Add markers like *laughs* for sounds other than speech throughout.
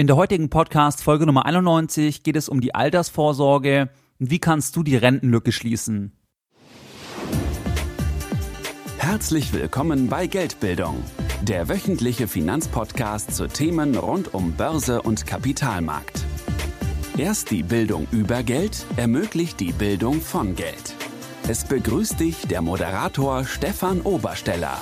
In der heutigen Podcast Folge Nummer 91 geht es um die Altersvorsorge und wie kannst du die Rentenlücke schließen. Herzlich willkommen bei Geldbildung, der wöchentliche Finanzpodcast zu Themen rund um Börse und Kapitalmarkt. Erst die Bildung über Geld ermöglicht die Bildung von Geld. Es begrüßt dich der Moderator Stefan Obersteller.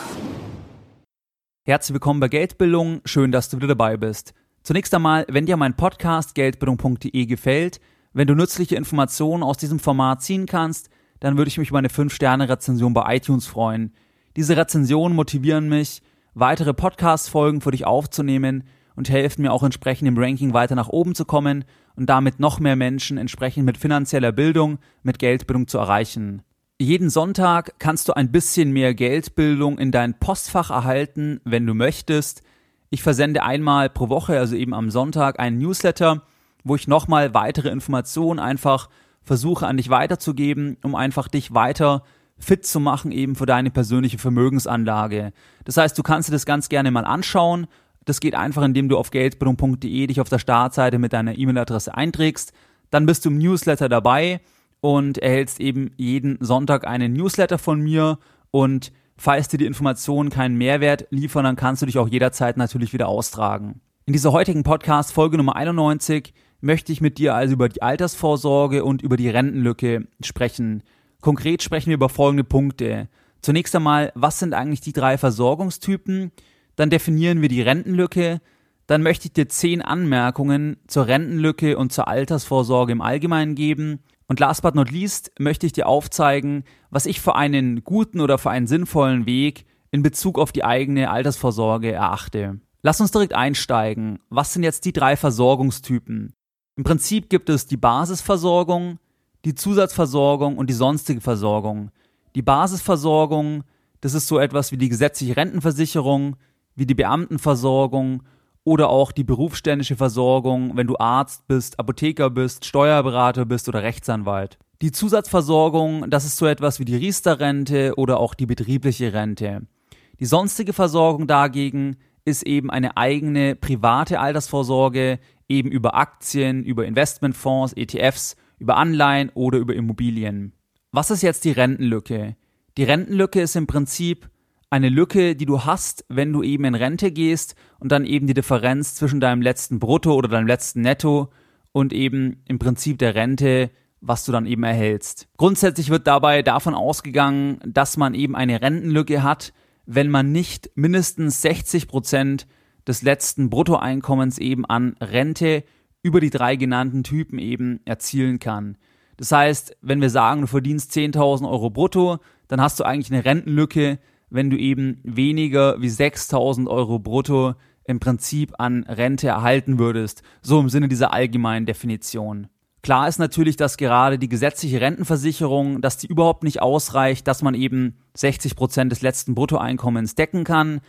Herzlich willkommen bei Geldbildung, schön, dass du wieder dabei bist. Zunächst einmal, wenn dir mein Podcast geldbildung.de gefällt, wenn du nützliche Informationen aus diesem Format ziehen kannst, dann würde ich mich über eine 5-Sterne-Rezension bei iTunes freuen. Diese Rezensionen motivieren mich, weitere Podcast-Folgen für dich aufzunehmen und helfen mir auch entsprechend im Ranking weiter nach oben zu kommen und damit noch mehr Menschen entsprechend mit finanzieller Bildung, mit Geldbildung zu erreichen. Jeden Sonntag kannst du ein bisschen mehr Geldbildung in dein Postfach erhalten, wenn du möchtest. Ich versende einmal pro Woche, also eben am Sonntag, einen Newsletter, wo ich nochmal weitere Informationen einfach versuche an dich weiterzugeben, um einfach dich weiter fit zu machen eben für deine persönliche Vermögensanlage. Das heißt, du kannst dir das ganz gerne mal anschauen. Das geht einfach, indem du auf geldbildung.de dich auf der Startseite mit deiner E-Mail-Adresse einträgst. Dann bist du im Newsletter dabei und erhältst eben jeden Sonntag einen Newsletter von mir und Falls dir die Informationen keinen Mehrwert liefern, dann kannst du dich auch jederzeit natürlich wieder austragen. In dieser heutigen Podcast Folge Nummer 91 möchte ich mit dir also über die Altersvorsorge und über die Rentenlücke sprechen. Konkret sprechen wir über folgende Punkte. Zunächst einmal, was sind eigentlich die drei Versorgungstypen? Dann definieren wir die Rentenlücke. Dann möchte ich dir zehn Anmerkungen zur Rentenlücke und zur Altersvorsorge im Allgemeinen geben. Und last but not least möchte ich dir aufzeigen, was ich für einen guten oder für einen sinnvollen Weg in Bezug auf die eigene Altersvorsorge erachte. Lass uns direkt einsteigen. Was sind jetzt die drei Versorgungstypen? Im Prinzip gibt es die Basisversorgung, die Zusatzversorgung und die sonstige Versorgung. Die Basisversorgung, das ist so etwas wie die gesetzliche Rentenversicherung, wie die Beamtenversorgung oder auch die berufsständische Versorgung, wenn du Arzt bist, Apotheker bist, Steuerberater bist oder Rechtsanwalt. Die Zusatzversorgung, das ist so etwas wie die Riester-Rente oder auch die betriebliche Rente. Die sonstige Versorgung dagegen ist eben eine eigene private Altersvorsorge, eben über Aktien, über Investmentfonds, ETFs, über Anleihen oder über Immobilien. Was ist jetzt die Rentenlücke? Die Rentenlücke ist im Prinzip eine Lücke, die du hast, wenn du eben in Rente gehst und dann eben die Differenz zwischen deinem letzten Brutto oder deinem letzten Netto und eben im Prinzip der Rente, was du dann eben erhältst. Grundsätzlich wird dabei davon ausgegangen, dass man eben eine Rentenlücke hat, wenn man nicht mindestens 60 Prozent des letzten Bruttoeinkommens eben an Rente über die drei genannten Typen eben erzielen kann. Das heißt, wenn wir sagen, du verdienst 10.000 Euro brutto, dann hast du eigentlich eine Rentenlücke, wenn du eben weniger wie 6000 Euro brutto im Prinzip an Rente erhalten würdest, so im Sinne dieser allgemeinen Definition. Klar ist natürlich, dass gerade die gesetzliche Rentenversicherung, dass die überhaupt nicht ausreicht, dass man eben 60 Prozent des letzten Bruttoeinkommens decken kann.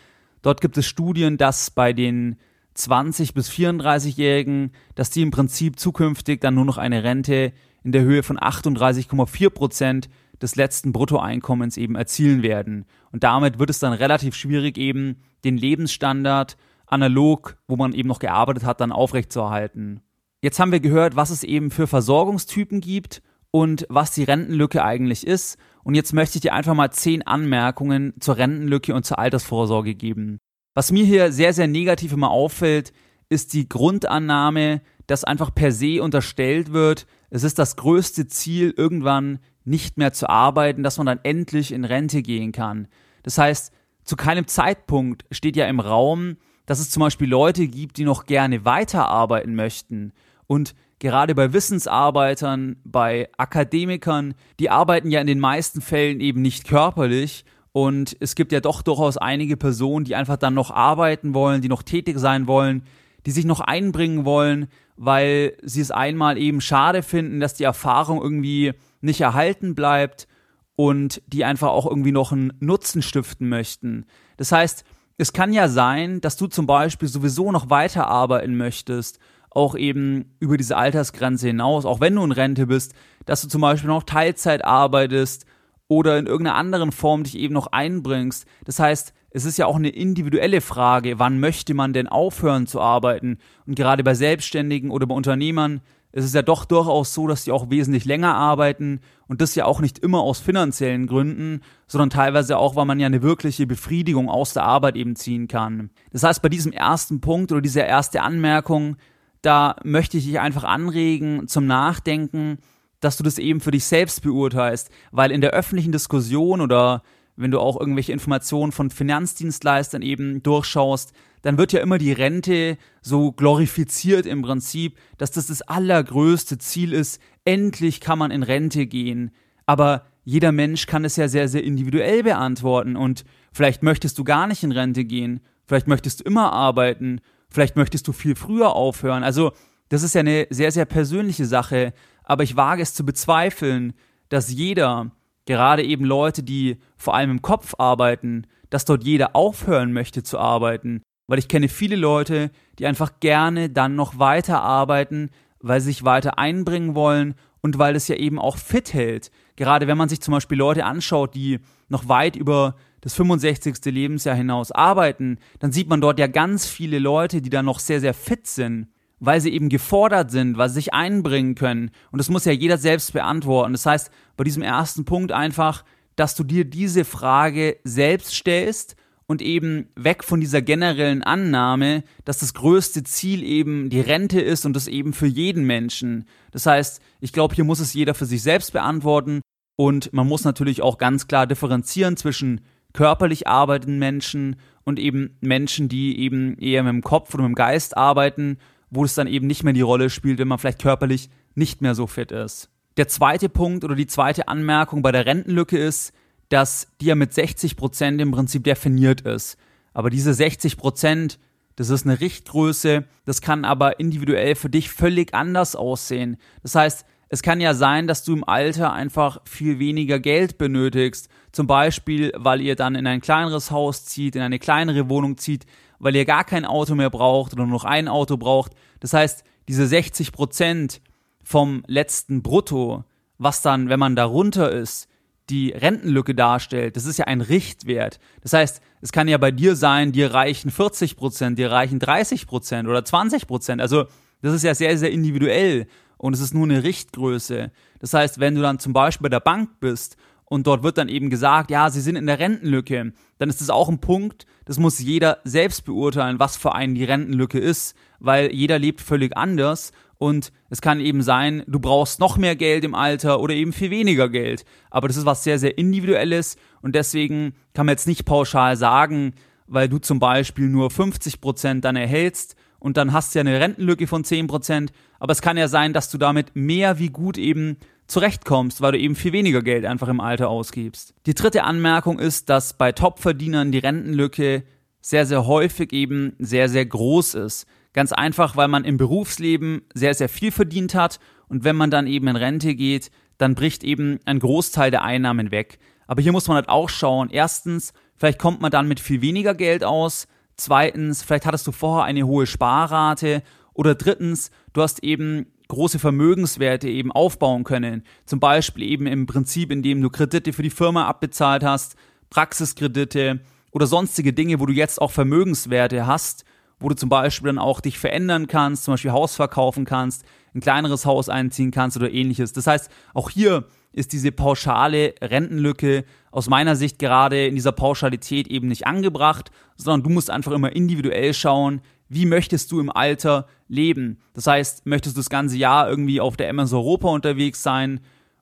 Dort gibt es Studien, dass bei den 20 bis 34-Jährigen, dass die im Prinzip zukünftig dann nur noch eine Rente in der Höhe von 38,4 Prozent des letzten Bruttoeinkommens eben erzielen werden. Und damit wird es dann relativ schwierig, eben den Lebensstandard analog, wo man eben noch gearbeitet hat, dann aufrechtzuerhalten. Jetzt haben wir gehört, was es eben für Versorgungstypen gibt und was die Rentenlücke eigentlich ist. Und jetzt möchte ich dir einfach mal zehn Anmerkungen zur Rentenlücke und zur Altersvorsorge geben. Was mir hier sehr, sehr negativ immer auffällt, ist die Grundannahme, dass einfach per se unterstellt wird, es ist das größte Ziel, irgendwann nicht mehr zu arbeiten, dass man dann endlich in Rente gehen kann. Das heißt, zu keinem Zeitpunkt steht ja im Raum, dass es zum Beispiel Leute gibt, die noch gerne weiterarbeiten möchten. Und gerade bei Wissensarbeitern, bei Akademikern, die arbeiten ja in den meisten Fällen eben nicht körperlich. Und es gibt ja doch durchaus einige Personen, die einfach dann noch arbeiten wollen, die noch tätig sein wollen, die sich noch einbringen wollen, weil sie es einmal eben schade finden, dass die Erfahrung irgendwie nicht erhalten bleibt und die einfach auch irgendwie noch einen Nutzen stiften möchten. Das heißt, es kann ja sein, dass du zum Beispiel sowieso noch weiterarbeiten möchtest, auch eben über diese Altersgrenze hinaus, auch wenn du in Rente bist, dass du zum Beispiel noch Teilzeit arbeitest oder in irgendeiner anderen Form dich eben noch einbringst. Das heißt, es ist ja auch eine individuelle Frage, wann möchte man denn aufhören zu arbeiten? Und gerade bei Selbstständigen oder bei Unternehmern ist es ja doch durchaus so, dass die auch wesentlich länger arbeiten und das ja auch nicht immer aus finanziellen Gründen, sondern teilweise auch, weil man ja eine wirkliche Befriedigung aus der Arbeit eben ziehen kann. Das heißt, bei diesem ersten Punkt oder dieser erste Anmerkung, da möchte ich dich einfach anregen zum Nachdenken, dass du das eben für dich selbst beurteilst, weil in der öffentlichen Diskussion oder wenn du auch irgendwelche Informationen von Finanzdienstleistern eben durchschaust, dann wird ja immer die Rente so glorifiziert im Prinzip, dass das das allergrößte Ziel ist, endlich kann man in Rente gehen. Aber jeder Mensch kann es ja sehr, sehr individuell beantworten und vielleicht möchtest du gar nicht in Rente gehen, vielleicht möchtest du immer arbeiten, vielleicht möchtest du viel früher aufhören. Also das ist ja eine sehr, sehr persönliche Sache, aber ich wage es zu bezweifeln, dass jeder, gerade eben Leute, die vor allem im Kopf arbeiten, dass dort jeder aufhören möchte zu arbeiten, weil ich kenne viele Leute, die einfach gerne dann noch weiter arbeiten, weil sie sich weiter einbringen wollen und weil es ja eben auch fit hält. Gerade wenn man sich zum Beispiel Leute anschaut, die noch weit über das 65. Lebensjahr hinaus arbeiten, dann sieht man dort ja ganz viele Leute, die dann noch sehr, sehr fit sind weil sie eben gefordert sind, weil sie sich einbringen können. Und das muss ja jeder selbst beantworten. Das heißt, bei diesem ersten Punkt einfach, dass du dir diese Frage selbst stellst und eben weg von dieser generellen Annahme, dass das größte Ziel eben die Rente ist und das eben für jeden Menschen. Das heißt, ich glaube, hier muss es jeder für sich selbst beantworten und man muss natürlich auch ganz klar differenzieren zwischen körperlich arbeitenden Menschen und eben Menschen, die eben eher mit dem Kopf oder mit dem Geist arbeiten wo es dann eben nicht mehr die Rolle spielt, wenn man vielleicht körperlich nicht mehr so fit ist. Der zweite Punkt oder die zweite Anmerkung bei der Rentenlücke ist, dass die ja mit 60 Prozent im Prinzip definiert ist. Aber diese 60 Prozent, das ist eine Richtgröße, das kann aber individuell für dich völlig anders aussehen. Das heißt, es kann ja sein, dass du im Alter einfach viel weniger Geld benötigst. Zum Beispiel, weil ihr dann in ein kleineres Haus zieht, in eine kleinere Wohnung zieht, weil ihr gar kein Auto mehr braucht oder nur noch ein Auto braucht. Das heißt, diese 60 Prozent vom letzten Brutto, was dann, wenn man darunter ist, die Rentenlücke darstellt, das ist ja ein Richtwert. Das heißt, es kann ja bei dir sein, dir reichen 40 Prozent, dir reichen 30 Prozent oder 20 Prozent. Also, das ist ja sehr, sehr individuell und es ist nur eine Richtgröße. Das heißt, wenn du dann zum Beispiel bei der Bank bist und dort wird dann eben gesagt, ja, sie sind in der Rentenlücke, dann ist das auch ein Punkt, das muss jeder selbst beurteilen, was für einen die Rentenlücke ist, weil jeder lebt völlig anders und es kann eben sein, du brauchst noch mehr Geld im Alter oder eben viel weniger Geld. Aber das ist was sehr, sehr individuelles und deswegen kann man jetzt nicht pauschal sagen, weil du zum Beispiel nur 50 Prozent dann erhältst und dann hast du ja eine Rentenlücke von 10 Prozent. Aber es kann ja sein, dass du damit mehr wie gut eben zurechtkommst, weil du eben viel weniger Geld einfach im Alter ausgibst. Die dritte Anmerkung ist, dass bei Topverdienern die Rentenlücke sehr, sehr häufig eben sehr, sehr groß ist. Ganz einfach, weil man im Berufsleben sehr, sehr viel verdient hat und wenn man dann eben in Rente geht, dann bricht eben ein Großteil der Einnahmen weg. Aber hier muss man halt auch schauen. Erstens, vielleicht kommt man dann mit viel weniger Geld aus. Zweitens, vielleicht hattest du vorher eine hohe Sparrate. Oder drittens, du hast eben große Vermögenswerte eben aufbauen können. Zum Beispiel eben im Prinzip, indem du Kredite für die Firma abbezahlt hast, Praxiskredite oder sonstige Dinge, wo du jetzt auch Vermögenswerte hast, wo du zum Beispiel dann auch dich verändern kannst, zum Beispiel Haus verkaufen kannst, ein kleineres Haus einziehen kannst oder ähnliches. Das heißt, auch hier ist diese pauschale Rentenlücke aus meiner Sicht gerade in dieser Pauschalität eben nicht angebracht, sondern du musst einfach immer individuell schauen, wie möchtest du im Alter leben? Das heißt, möchtest du das ganze Jahr irgendwie auf der MS Europa unterwegs sein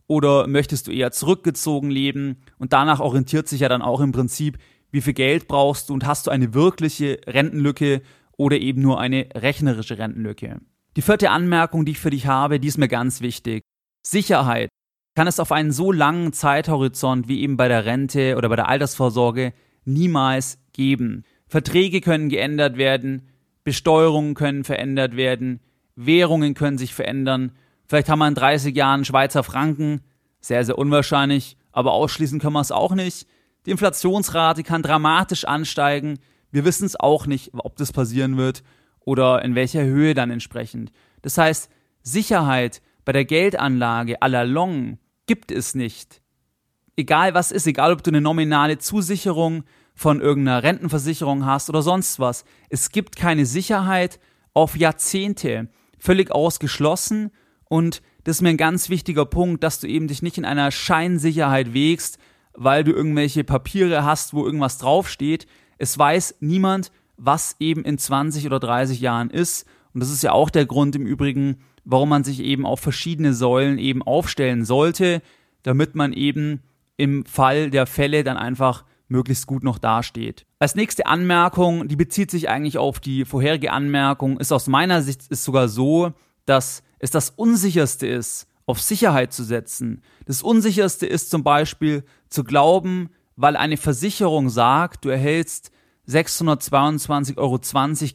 oder möchtest du eher zurückgezogen leben? Und danach orientiert sich ja dann auch im Prinzip, wie viel Geld brauchst du und hast du eine wirkliche Rentenlücke oder eben nur eine rechnerische Rentenlücke. Die vierte Anmerkung, die ich für dich habe, die ist mir ganz wichtig. Sicherheit kann es auf einen so langen Zeithorizont wie eben bei der Rente oder bei der Altersvorsorge niemals geben. Verträge können geändert werden, Besteuerungen können verändert werden, Währungen können sich verändern. Vielleicht haben wir in 30 Jahren Schweizer Franken, sehr, sehr unwahrscheinlich, aber ausschließen können wir es auch nicht. Die Inflationsrate kann dramatisch ansteigen. Wir wissen es auch nicht, ob das passieren wird oder in welcher Höhe dann entsprechend. Das heißt, Sicherheit bei der Geldanlage à la long gibt es nicht. egal was ist, egal ob du eine nominale Zusicherung von irgendeiner Rentenversicherung hast oder sonst was, es gibt keine Sicherheit auf Jahrzehnte, völlig ausgeschlossen und das ist mir ein ganz wichtiger Punkt, dass du eben dich nicht in einer Scheinsicherheit wägst, weil du irgendwelche Papiere hast, wo irgendwas draufsteht. Es weiß niemand, was eben in 20 oder 30 Jahren ist. Und das ist ja auch der Grund im Übrigen, warum man sich eben auf verschiedene Säulen eben aufstellen sollte, damit man eben im Fall der Fälle dann einfach möglichst gut noch dasteht. Als nächste Anmerkung, die bezieht sich eigentlich auf die vorherige Anmerkung, ist aus meiner Sicht ist sogar so, dass es das Unsicherste ist, auf Sicherheit zu setzen. Das Unsicherste ist zum Beispiel zu glauben, weil eine Versicherung sagt, du erhältst 622,20 Euro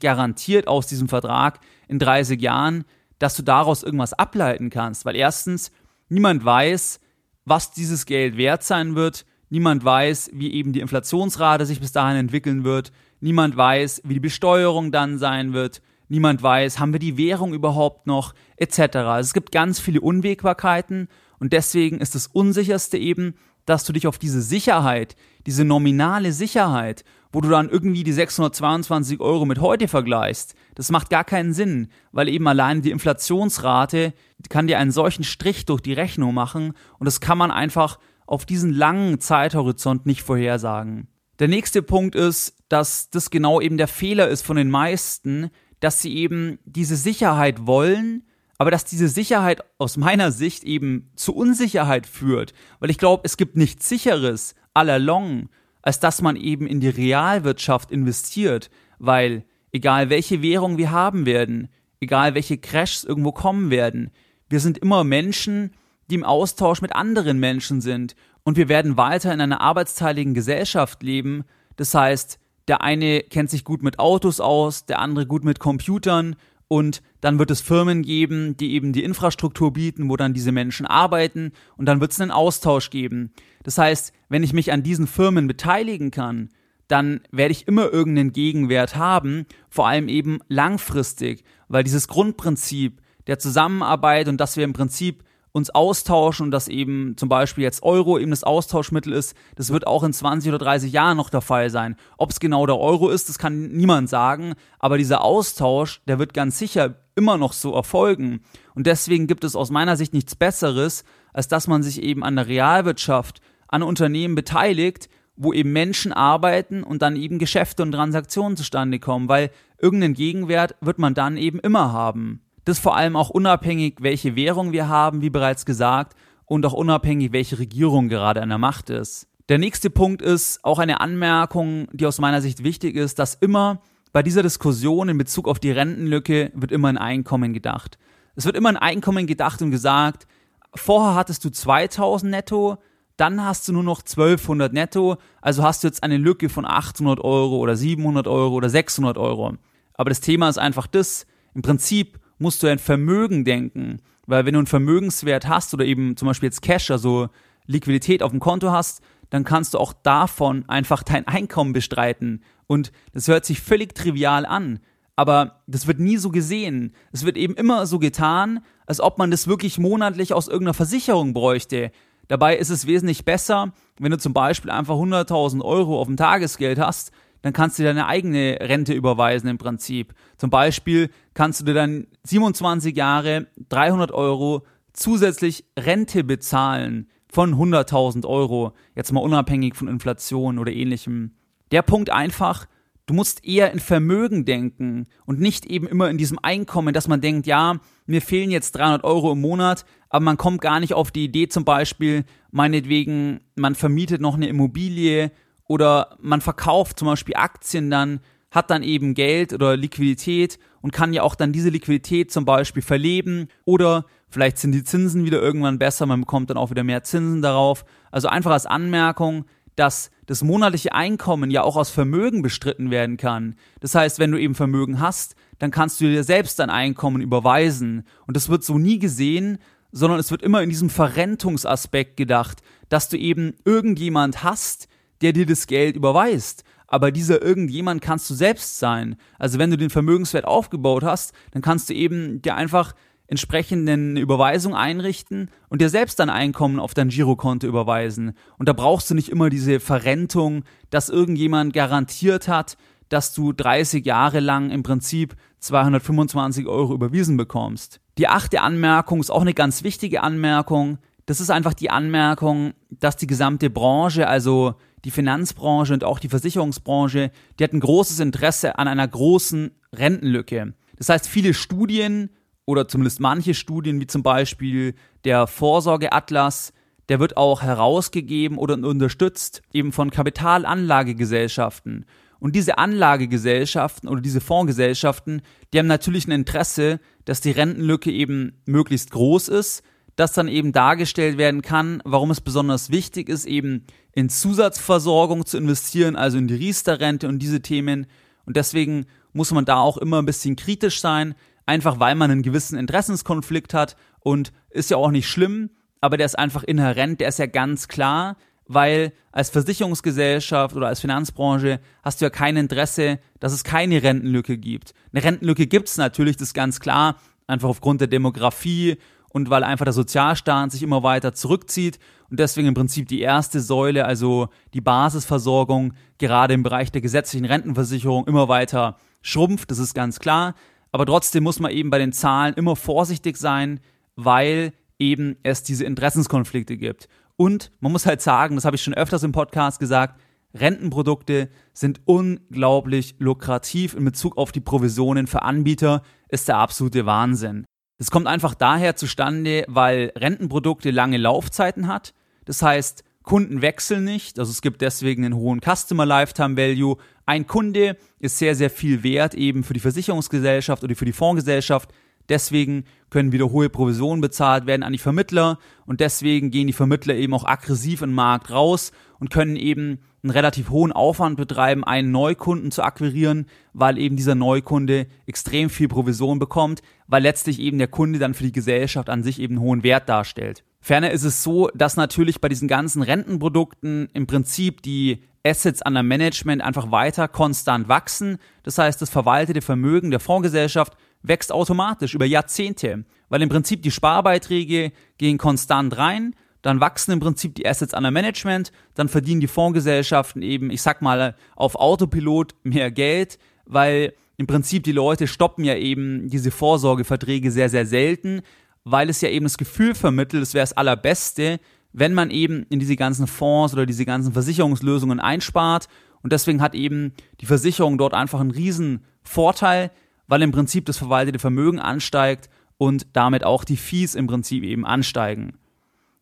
garantiert aus diesem Vertrag in 30 Jahren, dass du daraus irgendwas ableiten kannst. Weil erstens, niemand weiß, was dieses Geld wert sein wird. Niemand weiß, wie eben die Inflationsrate sich bis dahin entwickeln wird. Niemand weiß, wie die Besteuerung dann sein wird. Niemand weiß, haben wir die Währung überhaupt noch, etc. Also es gibt ganz viele Unwägbarkeiten und deswegen ist das Unsicherste eben, dass du dich auf diese Sicherheit, diese nominale Sicherheit, wo du dann irgendwie die 622 Euro mit heute vergleichst, das macht gar keinen Sinn, weil eben allein die Inflationsrate kann dir einen solchen Strich durch die Rechnung machen und das kann man einfach auf diesen langen Zeithorizont nicht vorhersagen. Der nächste Punkt ist, dass das genau eben der Fehler ist von den meisten, dass sie eben diese Sicherheit wollen, aber dass diese Sicherheit aus meiner Sicht eben zu Unsicherheit führt, weil ich glaube, es gibt nichts sicheres allalong, als dass man eben in die Realwirtschaft investiert, weil egal welche Währung wir haben werden, egal welche Crashs irgendwo kommen werden, wir sind immer Menschen, die im Austausch mit anderen Menschen sind und wir werden weiter in einer arbeitsteiligen Gesellschaft leben. Das heißt, der eine kennt sich gut mit Autos aus, der andere gut mit Computern und dann wird es Firmen geben, die eben die Infrastruktur bieten, wo dann diese Menschen arbeiten und dann wird es einen Austausch geben. Das heißt, wenn ich mich an diesen Firmen beteiligen kann, dann werde ich immer irgendeinen Gegenwert haben, vor allem eben langfristig, weil dieses Grundprinzip der Zusammenarbeit und dass wir im Prinzip uns austauschen und dass eben zum Beispiel jetzt Euro eben das Austauschmittel ist, das wird auch in 20 oder 30 Jahren noch der Fall sein. Ob es genau der Euro ist, das kann niemand sagen, aber dieser Austausch, der wird ganz sicher immer noch so erfolgen. Und deswegen gibt es aus meiner Sicht nichts Besseres, als dass man sich eben an der Realwirtschaft, an Unternehmen beteiligt, wo eben Menschen arbeiten und dann eben Geschäfte und Transaktionen zustande kommen, weil irgendeinen Gegenwert wird man dann eben immer haben. Das vor allem auch unabhängig, welche Währung wir haben, wie bereits gesagt, und auch unabhängig, welche Regierung gerade an der Macht ist. Der nächste Punkt ist auch eine Anmerkung, die aus meiner Sicht wichtig ist, dass immer bei dieser Diskussion in Bezug auf die Rentenlücke wird immer ein Einkommen gedacht. Es wird immer ein Einkommen gedacht und gesagt, vorher hattest du 2000 netto, dann hast du nur noch 1200 netto, also hast du jetzt eine Lücke von 800 Euro oder 700 Euro oder 600 Euro. Aber das Thema ist einfach das, im Prinzip musst du ein Vermögen denken. Weil wenn du einen Vermögenswert hast oder eben zum Beispiel jetzt Cash, also Liquidität auf dem Konto hast, dann kannst du auch davon einfach dein *laughs* Einkommen bestreiten. Und das hört sich völlig trivial an, aber das wird nie so gesehen. Es wird eben immer so getan, als ob man das wirklich monatlich aus irgendeiner Versicherung bräuchte. Dabei ist es wesentlich besser, wenn du zum Beispiel einfach 100.000 Euro auf dem Tagesgeld hast, dann kannst du deine eigene Rente überweisen im Prinzip. Zum Beispiel kannst du dir dann 27 Jahre 300 Euro zusätzlich Rente bezahlen von 100.000 Euro, jetzt mal unabhängig von Inflation oder ähnlichem. Der Punkt einfach, du musst eher in Vermögen denken und nicht eben immer in diesem Einkommen, dass man denkt, ja, mir fehlen jetzt 300 Euro im Monat, aber man kommt gar nicht auf die Idee zum Beispiel, meinetwegen, man vermietet noch eine Immobilie oder man verkauft zum Beispiel Aktien dann, hat dann eben Geld oder Liquidität und kann ja auch dann diese Liquidität zum Beispiel verleben oder vielleicht sind die Zinsen wieder irgendwann besser, man bekommt dann auch wieder mehr Zinsen darauf. Also einfach als Anmerkung, dass das monatliche Einkommen ja auch aus Vermögen bestritten werden kann. Das heißt, wenn du eben Vermögen hast, dann kannst du dir selbst dein Einkommen überweisen. Und das wird so nie gesehen, sondern es wird immer in diesem Verrentungsaspekt gedacht, dass du eben irgendjemand hast, der dir das Geld überweist. Aber dieser irgendjemand kannst du selbst sein. Also wenn du den Vermögenswert aufgebaut hast, dann kannst du eben dir einfach entsprechenden Überweisung einrichten und dir selbst dein Einkommen auf dein Girokonto überweisen. Und da brauchst du nicht immer diese Verrentung, dass irgendjemand garantiert hat, dass du 30 Jahre lang im Prinzip 225 Euro überwiesen bekommst. Die achte Anmerkung ist auch eine ganz wichtige Anmerkung. Das ist einfach die Anmerkung, dass die gesamte Branche, also die Finanzbranche und auch die Versicherungsbranche, die hat ein großes Interesse an einer großen Rentenlücke. Das heißt, viele Studien oder zumindest manche Studien, wie zum Beispiel der Vorsorgeatlas, der wird auch herausgegeben oder unterstützt eben von Kapitalanlagegesellschaften. Und diese Anlagegesellschaften oder diese Fondsgesellschaften, die haben natürlich ein Interesse, dass die Rentenlücke eben möglichst groß ist, dass dann eben dargestellt werden kann, warum es besonders wichtig ist, eben in Zusatzversorgung zu investieren, also in die Riester-Rente und diese Themen. Und deswegen muss man da auch immer ein bisschen kritisch sein, einfach weil man einen gewissen Interessenskonflikt hat und ist ja auch nicht schlimm, aber der ist einfach inhärent, der ist ja ganz klar, weil als Versicherungsgesellschaft oder als Finanzbranche hast du ja kein Interesse, dass es keine Rentenlücke gibt. Eine Rentenlücke gibt es natürlich, das ist ganz klar, einfach aufgrund der Demografie und weil einfach der Sozialstaat sich immer weiter zurückzieht und deswegen im Prinzip die erste Säule, also die Basisversorgung, gerade im Bereich der gesetzlichen Rentenversicherung immer weiter schrumpft, das ist ganz klar. Aber trotzdem muss man eben bei den Zahlen immer vorsichtig sein, weil eben es diese Interessenskonflikte gibt. Und man muss halt sagen, das habe ich schon öfters im Podcast gesagt, Rentenprodukte sind unglaublich lukrativ in Bezug auf die Provisionen für Anbieter, ist der absolute Wahnsinn. Das kommt einfach daher zustande, weil Rentenprodukte lange Laufzeiten hat. Das heißt, Kunden wechseln nicht, also es gibt deswegen einen hohen Customer Lifetime Value. Ein Kunde ist sehr, sehr viel wert eben für die Versicherungsgesellschaft oder für die Fondsgesellschaft. Deswegen können wieder hohe Provisionen bezahlt werden an die Vermittler und deswegen gehen die Vermittler eben auch aggressiv in den Markt raus und können eben einen relativ hohen Aufwand betreiben, einen Neukunden zu akquirieren, weil eben dieser Neukunde extrem viel Provision bekommt, weil letztlich eben der Kunde dann für die Gesellschaft an sich eben einen hohen Wert darstellt. Ferner ist es so, dass natürlich bei diesen ganzen Rentenprodukten im Prinzip die Assets an der Management einfach weiter konstant wachsen. Das heißt, das verwaltete Vermögen der Fondsgesellschaft wächst automatisch über Jahrzehnte, weil im Prinzip die Sparbeiträge gehen konstant rein, dann wachsen im Prinzip die Assets an der Management, dann verdienen die Fondsgesellschaften eben, ich sag mal, auf Autopilot mehr Geld, weil im Prinzip die Leute stoppen ja eben diese Vorsorgeverträge sehr, sehr selten, weil es ja eben das Gefühl vermittelt, es wäre das Allerbeste, wenn man eben in diese ganzen Fonds oder diese ganzen Versicherungslösungen einspart. Und deswegen hat eben die Versicherung dort einfach einen riesen Vorteil, weil im Prinzip das verwaltete Vermögen ansteigt und damit auch die Fees im Prinzip eben ansteigen.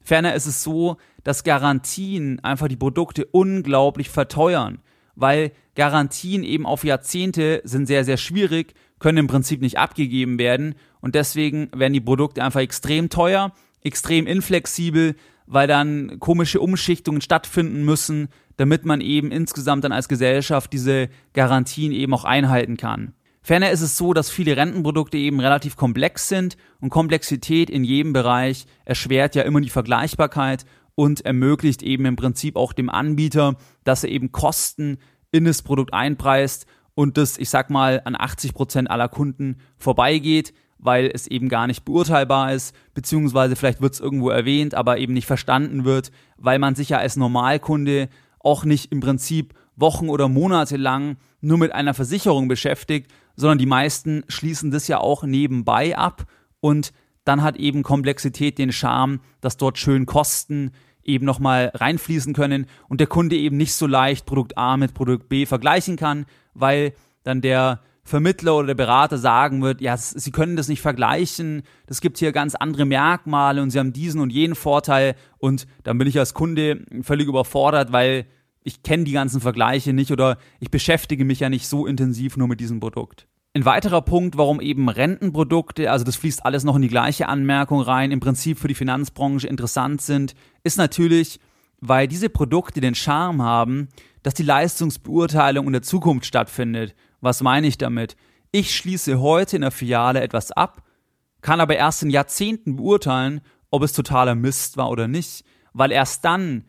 Ferner ist es so, dass Garantien einfach die Produkte unglaublich verteuern, weil Garantien eben auf Jahrzehnte sind sehr, sehr schwierig, können im Prinzip nicht abgegeben werden und deswegen werden die Produkte einfach extrem teuer, extrem inflexibel, weil dann komische Umschichtungen stattfinden müssen, damit man eben insgesamt dann als Gesellschaft diese Garantien eben auch einhalten kann. Ferner ist es so, dass viele Rentenprodukte eben relativ komplex sind und Komplexität in jedem Bereich erschwert ja immer die Vergleichbarkeit und ermöglicht eben im Prinzip auch dem Anbieter, dass er eben Kosten in das Produkt einpreist und das, ich sag mal, an 80 Prozent aller Kunden vorbeigeht, weil es eben gar nicht beurteilbar ist, beziehungsweise vielleicht wird es irgendwo erwähnt, aber eben nicht verstanden wird, weil man sich ja als Normalkunde auch nicht im Prinzip Wochen oder Monate lang nur mit einer Versicherung beschäftigt, sondern die meisten schließen das ja auch nebenbei ab. Und dann hat eben Komplexität den Charme, dass dort schön Kosten eben nochmal reinfließen können und der Kunde eben nicht so leicht Produkt A mit Produkt B vergleichen kann, weil dann der Vermittler oder der Berater sagen wird, ja, sie können das nicht vergleichen, das gibt hier ganz andere Merkmale und sie haben diesen und jenen Vorteil. Und dann bin ich als Kunde völlig überfordert, weil ich kenne die ganzen Vergleiche nicht oder ich beschäftige mich ja nicht so intensiv nur mit diesem Produkt. Ein weiterer Punkt, warum eben Rentenprodukte, also das fließt alles noch in die gleiche Anmerkung rein, im Prinzip für die Finanzbranche interessant sind, ist natürlich, weil diese Produkte den Charme haben, dass die Leistungsbeurteilung in der Zukunft stattfindet. Was meine ich damit? Ich schließe heute in der Filiale etwas ab, kann aber erst in Jahrzehnten beurteilen, ob es totaler Mist war oder nicht, weil erst dann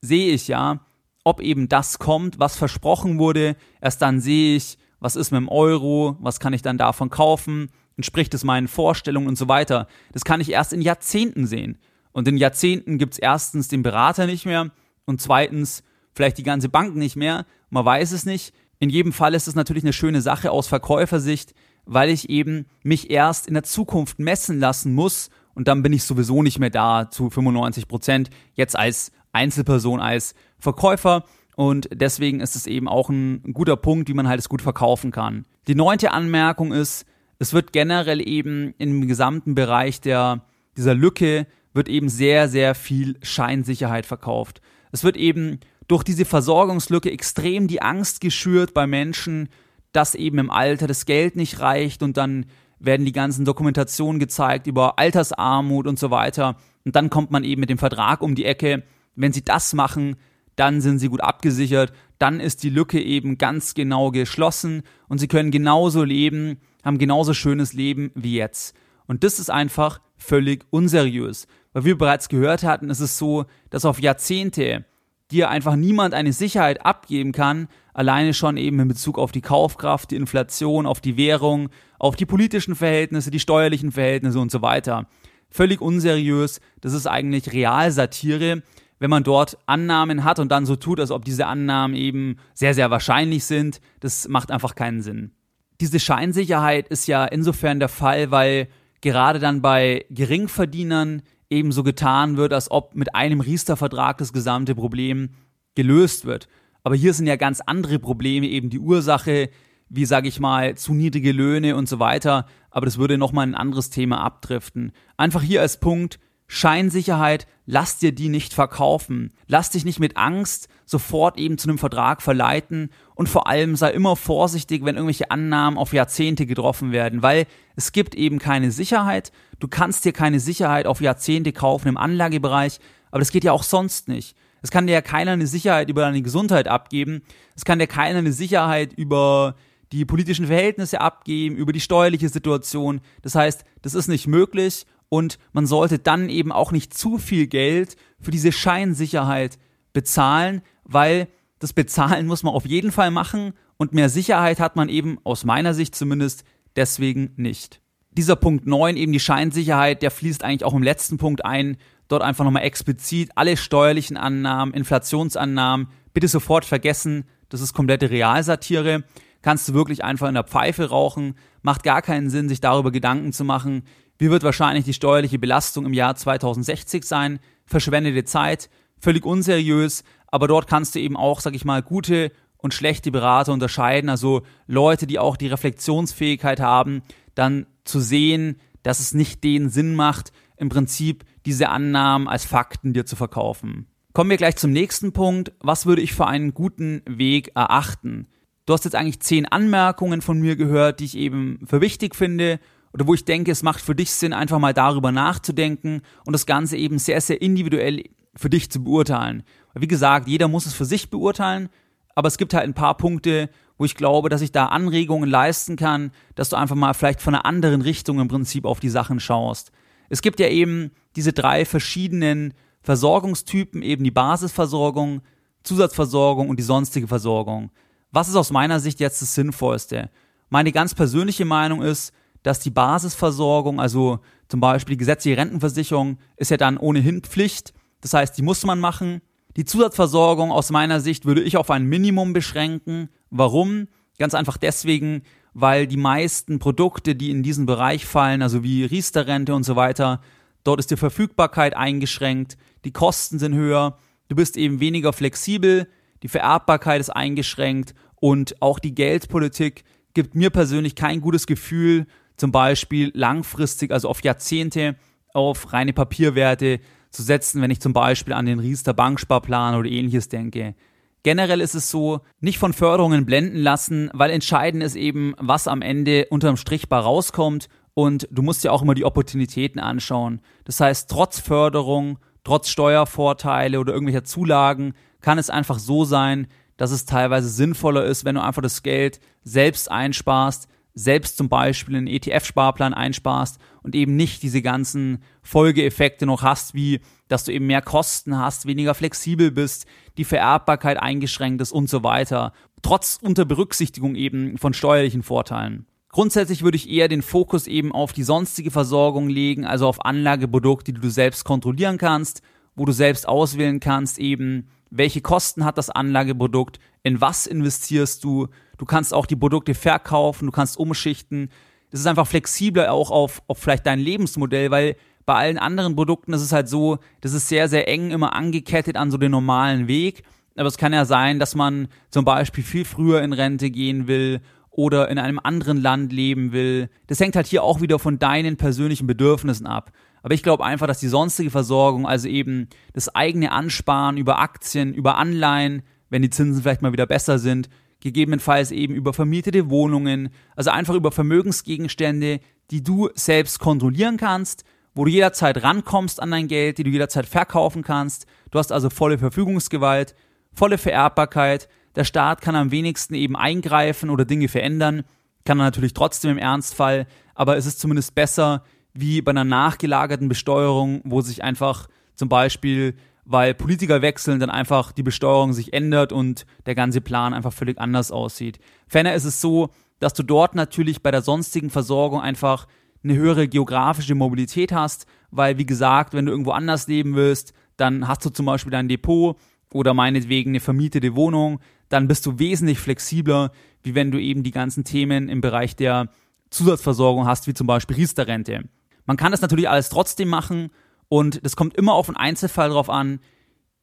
sehe ich ja, ob eben das kommt, was versprochen wurde. Erst dann sehe ich, was ist mit dem Euro, was kann ich dann davon kaufen, Entspricht es meinen Vorstellungen und so weiter? Das kann ich erst in Jahrzehnten sehen. Und in Jahrzehnten gibt es erstens den Berater nicht mehr und zweitens vielleicht die ganze Bank nicht mehr. Man weiß es nicht. In jedem Fall ist es natürlich eine schöne Sache aus Verkäufersicht, weil ich eben mich erst in der Zukunft messen lassen muss und dann bin ich sowieso nicht mehr da zu 95 Prozent. Jetzt als Einzelperson, als Verkäufer und deswegen ist es eben auch ein guter Punkt, wie man halt es gut verkaufen kann. Die neunte Anmerkung ist, es wird generell eben im gesamten Bereich der, dieser Lücke wird eben sehr, sehr viel Scheinsicherheit verkauft. Es wird eben durch diese Versorgungslücke extrem die Angst geschürt bei Menschen, dass eben im Alter das Geld nicht reicht und dann werden die ganzen Dokumentationen gezeigt über Altersarmut und so weiter. Und dann kommt man eben mit dem Vertrag um die Ecke. Wenn sie das machen, dann sind sie gut abgesichert, dann ist die Lücke eben ganz genau geschlossen und sie können genauso leben, haben genauso schönes Leben wie jetzt. Und das ist einfach völlig unseriös. Weil wir bereits gehört hatten, ist es so, dass auf Jahrzehnte dir einfach niemand eine Sicherheit abgeben kann, alleine schon eben in Bezug auf die Kaufkraft, die Inflation, auf die Währung, auf die politischen Verhältnisse, die steuerlichen Verhältnisse und so weiter. Völlig unseriös, das ist eigentlich Realsatire, wenn man dort Annahmen hat und dann so tut, als ob diese Annahmen eben sehr, sehr wahrscheinlich sind, das macht einfach keinen Sinn. Diese Scheinsicherheit ist ja insofern der Fall, weil gerade dann bei Geringverdienern eben so getan wird, als ob mit einem Riester-Vertrag das gesamte Problem gelöst wird. Aber hier sind ja ganz andere Probleme eben die Ursache, wie sage ich mal, zu niedrige Löhne und so weiter. Aber das würde nochmal ein anderes Thema abdriften. Einfach hier als Punkt, Scheinsicherheit, lass dir die nicht verkaufen. Lass dich nicht mit Angst sofort eben zu einem Vertrag verleiten und vor allem sei immer vorsichtig, wenn irgendwelche Annahmen auf Jahrzehnte getroffen werden, weil es gibt eben keine Sicherheit. Du kannst dir keine Sicherheit auf Jahrzehnte kaufen im Anlagebereich, aber das geht ja auch sonst nicht. Es kann dir ja keiner eine Sicherheit über deine Gesundheit abgeben. Es kann dir keiner eine Sicherheit über die politischen Verhältnisse abgeben, über die steuerliche Situation. Das heißt, das ist nicht möglich und man sollte dann eben auch nicht zu viel Geld für diese Scheinsicherheit bezahlen, weil das Bezahlen muss man auf jeden Fall machen und mehr Sicherheit hat man eben aus meiner Sicht zumindest deswegen nicht. Dieser Punkt 9, eben die Scheinsicherheit, der fließt eigentlich auch im letzten Punkt ein. Dort einfach nochmal explizit alle steuerlichen Annahmen, Inflationsannahmen bitte sofort vergessen. Das ist komplette Realsatire. Kannst du wirklich einfach in der Pfeife rauchen. Macht gar keinen Sinn, sich darüber Gedanken zu machen, wie wird wahrscheinlich die steuerliche Belastung im Jahr 2060 sein? Verschwendete Zeit, völlig unseriös, aber dort kannst du eben auch, sag ich mal, gute und schlechte Berater unterscheiden, also Leute, die auch die Reflexionsfähigkeit haben, dann zu sehen, dass es nicht den Sinn macht, im Prinzip diese Annahmen als Fakten dir zu verkaufen. Kommen wir gleich zum nächsten Punkt. Was würde ich für einen guten Weg erachten? Du hast jetzt eigentlich zehn Anmerkungen von mir gehört, die ich eben für wichtig finde oder wo ich denke, es macht für dich Sinn, einfach mal darüber nachzudenken und das Ganze eben sehr, sehr individuell für dich zu beurteilen. Wie gesagt, jeder muss es für sich beurteilen, aber es gibt halt ein paar Punkte, wo ich glaube, dass ich da Anregungen leisten kann, dass du einfach mal vielleicht von einer anderen Richtung im Prinzip auf die Sachen schaust. Es gibt ja eben diese drei verschiedenen Versorgungstypen, eben die Basisversorgung, Zusatzversorgung und die sonstige Versorgung. Was ist aus meiner Sicht jetzt das Sinnvollste? Meine ganz persönliche Meinung ist, dass die Basisversorgung, also zum Beispiel die gesetzliche Rentenversicherung, ist ja dann ohnehin Pflicht. Das heißt, die muss man machen. Die Zusatzversorgung aus meiner Sicht würde ich auf ein Minimum beschränken. Warum? Ganz einfach deswegen, weil die meisten Produkte, die in diesen Bereich fallen, also wie Riester-Rente und so weiter, dort ist die Verfügbarkeit eingeschränkt, die Kosten sind höher, du bist eben weniger flexibel, die Vererbbarkeit ist eingeschränkt und auch die Geldpolitik gibt mir persönlich kein gutes Gefühl, zum Beispiel langfristig, also auf Jahrzehnte, auf reine Papierwerte zu setzen, wenn ich zum Beispiel an den Riester Banksparplan oder ähnliches denke. Generell ist es so, nicht von Förderungen blenden lassen, weil entscheidend ist eben, was am Ende unterm Strich bei rauskommt und du musst dir auch immer die Opportunitäten anschauen. Das heißt, trotz Förderung, trotz Steuervorteile oder irgendwelcher Zulagen kann es einfach so sein, dass es teilweise sinnvoller ist, wenn du einfach das Geld selbst einsparst, selbst zum Beispiel einen ETF-Sparplan einsparst und eben nicht diese ganzen Folgeeffekte noch hast, wie dass du eben mehr Kosten hast, weniger flexibel bist, die Vererbbarkeit eingeschränkt ist und so weiter, trotz unter Berücksichtigung eben von steuerlichen Vorteilen. Grundsätzlich würde ich eher den Fokus eben auf die sonstige Versorgung legen, also auf Anlageprodukte, die du selbst kontrollieren kannst, wo du selbst auswählen kannst, eben welche Kosten hat das Anlageprodukt, in was investierst du, du kannst auch die Produkte verkaufen, du kannst umschichten. Das ist einfach flexibler auch auf, auf vielleicht dein Lebensmodell, weil bei allen anderen Produkten ist es halt so, das ist sehr, sehr eng immer angekettet an so den normalen Weg. Aber es kann ja sein, dass man zum Beispiel viel früher in Rente gehen will oder in einem anderen Land leben will. Das hängt halt hier auch wieder von deinen persönlichen Bedürfnissen ab. Aber ich glaube einfach, dass die sonstige Versorgung, also eben das eigene Ansparen über Aktien, über Anleihen, wenn die Zinsen vielleicht mal wieder besser sind, gegebenenfalls eben über vermietete Wohnungen, also einfach über Vermögensgegenstände, die du selbst kontrollieren kannst, wo du jederzeit rankommst an dein Geld, die du jederzeit verkaufen kannst. Du hast also volle Verfügungsgewalt, volle Vererbbarkeit, der Staat kann am wenigsten eben eingreifen oder Dinge verändern, kann er natürlich trotzdem im Ernstfall, aber es ist zumindest besser wie bei einer nachgelagerten Besteuerung, wo sich einfach zum Beispiel, weil Politiker wechseln, dann einfach die Besteuerung sich ändert und der ganze Plan einfach völlig anders aussieht. Ferner ist es so, dass du dort natürlich bei der sonstigen Versorgung einfach eine höhere geografische Mobilität hast, weil wie gesagt, wenn du irgendwo anders leben willst, dann hast du zum Beispiel dein Depot oder meinetwegen eine vermietete Wohnung, dann bist du wesentlich flexibler, wie wenn du eben die ganzen Themen im Bereich der Zusatzversorgung hast, wie zum Beispiel Riester-Rente. Man kann das natürlich alles trotzdem machen und das kommt immer auf den Einzelfall drauf an.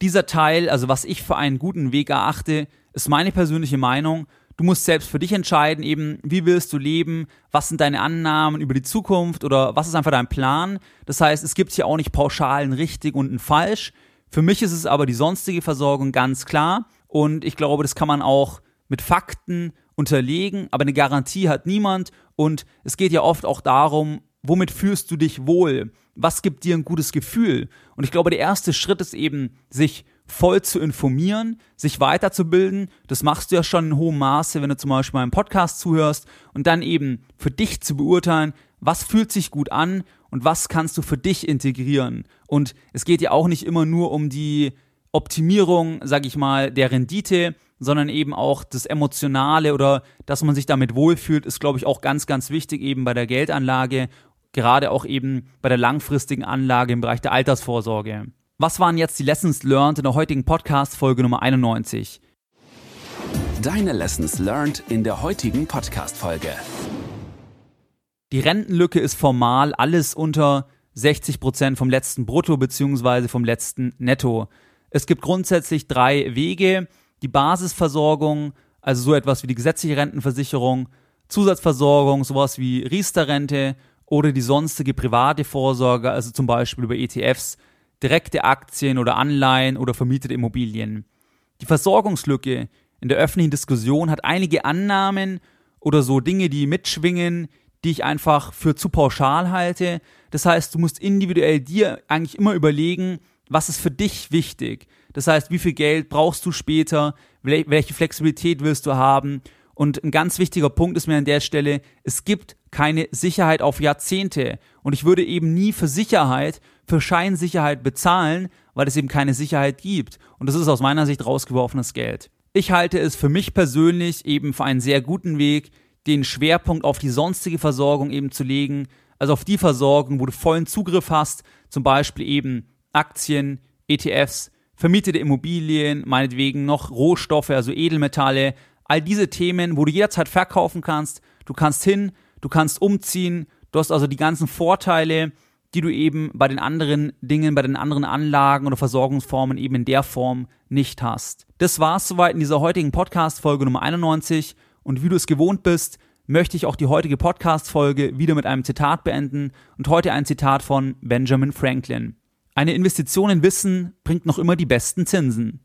Dieser Teil, also was ich für einen guten Weg erachte, ist meine persönliche Meinung. Du musst selbst für dich entscheiden, eben, wie willst du leben, was sind deine Annahmen über die Zukunft oder was ist einfach dein Plan. Das heißt, es gibt hier auch nicht pauschal ein richtig und ein falsch. Für mich ist es aber die sonstige Versorgung ganz klar. Und ich glaube, das kann man auch mit Fakten unterlegen, aber eine Garantie hat niemand. Und es geht ja oft auch darum, womit fühlst du dich wohl? Was gibt dir ein gutes Gefühl? Und ich glaube, der erste Schritt ist eben, sich voll zu informieren, sich weiterzubilden. Das machst du ja schon in hohem Maße, wenn du zum Beispiel meinem Podcast zuhörst und dann eben für dich zu beurteilen, was fühlt sich gut an und was kannst du für dich integrieren. Und es geht ja auch nicht immer nur um die Optimierung, sag ich mal, der Rendite, sondern eben auch das Emotionale oder dass man sich damit wohlfühlt, ist, glaube ich, auch ganz, ganz wichtig eben bei der Geldanlage, gerade auch eben bei der langfristigen Anlage im Bereich der Altersvorsorge. Was waren jetzt die Lessons learned in der heutigen Podcast-Folge Nummer 91? Deine Lessons learned in der heutigen Podcast-Folge. Die Rentenlücke ist formal alles unter 60 Prozent vom letzten Brutto beziehungsweise vom letzten Netto. Es gibt grundsätzlich drei Wege. Die Basisversorgung, also so etwas wie die gesetzliche Rentenversicherung, Zusatzversorgung, sowas wie Riester-Rente oder die sonstige private Vorsorge, also zum Beispiel über ETFs, direkte Aktien oder Anleihen oder vermietete Immobilien. Die Versorgungslücke in der öffentlichen Diskussion hat einige Annahmen oder so Dinge, die mitschwingen, die ich einfach für zu pauschal halte. Das heißt, du musst individuell dir eigentlich immer überlegen, was ist für dich wichtig? Das heißt, wie viel Geld brauchst du später? Welche Flexibilität willst du haben? Und ein ganz wichtiger Punkt ist mir an der Stelle, es gibt keine Sicherheit auf Jahrzehnte. Und ich würde eben nie für Sicherheit, für Scheinsicherheit bezahlen, weil es eben keine Sicherheit gibt. Und das ist aus meiner Sicht rausgeworfenes Geld. Ich halte es für mich persönlich eben für einen sehr guten Weg, den Schwerpunkt auf die sonstige Versorgung eben zu legen, also auf die Versorgung, wo du vollen Zugriff hast, zum Beispiel eben Aktien, ETFs, vermietete Immobilien, meinetwegen noch Rohstoffe, also Edelmetalle, all diese Themen, wo du jederzeit verkaufen kannst. Du kannst hin, du kannst umziehen, du hast also die ganzen Vorteile, die du eben bei den anderen Dingen, bei den anderen Anlagen oder Versorgungsformen eben in der Form nicht hast. Das war's soweit in dieser heutigen Podcast-Folge Nummer 91. Und wie du es gewohnt bist, möchte ich auch die heutige Podcast-Folge wieder mit einem Zitat beenden und heute ein Zitat von Benjamin Franklin. Eine Investition in Wissen bringt noch immer die besten Zinsen.